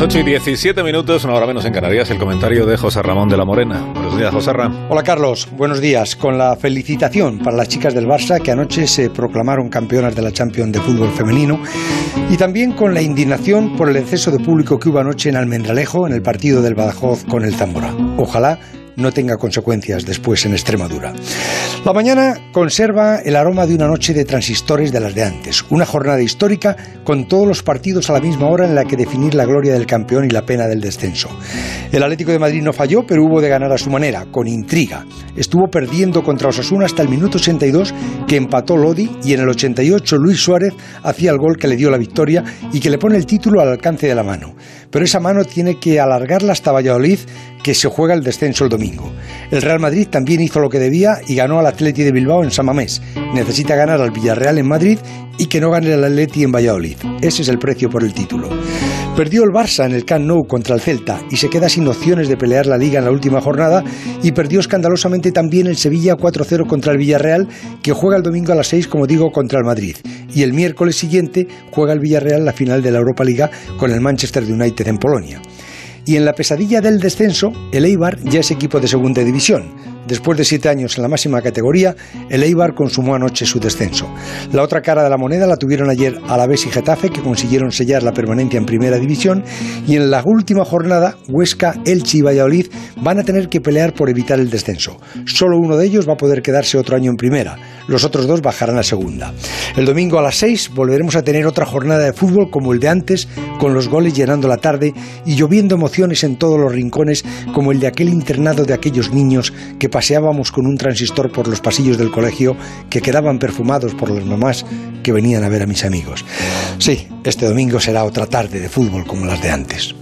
Las 8 y 17 minutos, una hora menos en Canarias, el comentario de José Ramón de la Morena. Buenos días, José Ramón. Hola, Carlos. Buenos días. Con la felicitación para las chicas del Barça que anoche se proclamaron campeonas de la Champions de fútbol femenino y también con la indignación por el exceso de público que hubo anoche en Almendralejo en el partido del Badajoz con el Zamora. Ojalá no tenga consecuencias después en Extremadura. La mañana conserva el aroma de una noche de transistores de las de antes, una jornada histórica con todos los partidos a la misma hora en la que definir la gloria del campeón y la pena del descenso. El Atlético de Madrid no falló, pero hubo de ganar a su manera, con intriga. Estuvo perdiendo contra Osasuna hasta el minuto 82 que empató Lodi y en el 88 Luis Suárez hacía el gol que le dio la victoria y que le pone el título al alcance de la mano. Pero esa mano tiene que alargarla hasta Valladolid que se juega el descenso el domingo. El Real Madrid también hizo lo que debía y ganó al Atleti de Bilbao en San Mamés. Necesita ganar al Villarreal en Madrid y que no gane el Atleti en Valladolid. Ese es el precio por el título. Perdió el Barça en el Camp Nou contra el Celta y se queda sin opciones de pelear la liga en la última jornada y perdió escandalosamente también el Sevilla 4-0 contra el Villarreal que juega el domingo a las 6 como digo contra el Madrid y el miércoles siguiente juega el Villarreal la final de la Europa Liga con el Manchester United en Polonia. Y en la pesadilla del descenso, el Eibar ya es equipo de segunda división. Después de siete años en la máxima categoría, el Eibar consumó anoche su descenso. La otra cara de la moneda la tuvieron ayer Alavés y Getafe, que consiguieron sellar la permanencia en primera división. Y en la última jornada, Huesca, Elche y Valladolid van a tener que pelear por evitar el descenso. Solo uno de ellos va a poder quedarse otro año en primera. Los otros dos bajarán a segunda. El domingo a las seis volveremos a tener otra jornada de fútbol como el de antes, con los goles llenando la tarde y lloviendo emociones en todos los rincones, como el de aquel internado de aquellos niños que paseábamos con un transistor por los pasillos del colegio que quedaban perfumados por las mamás que venían a ver a mis amigos. Sí, este domingo será otra tarde de fútbol como las de antes.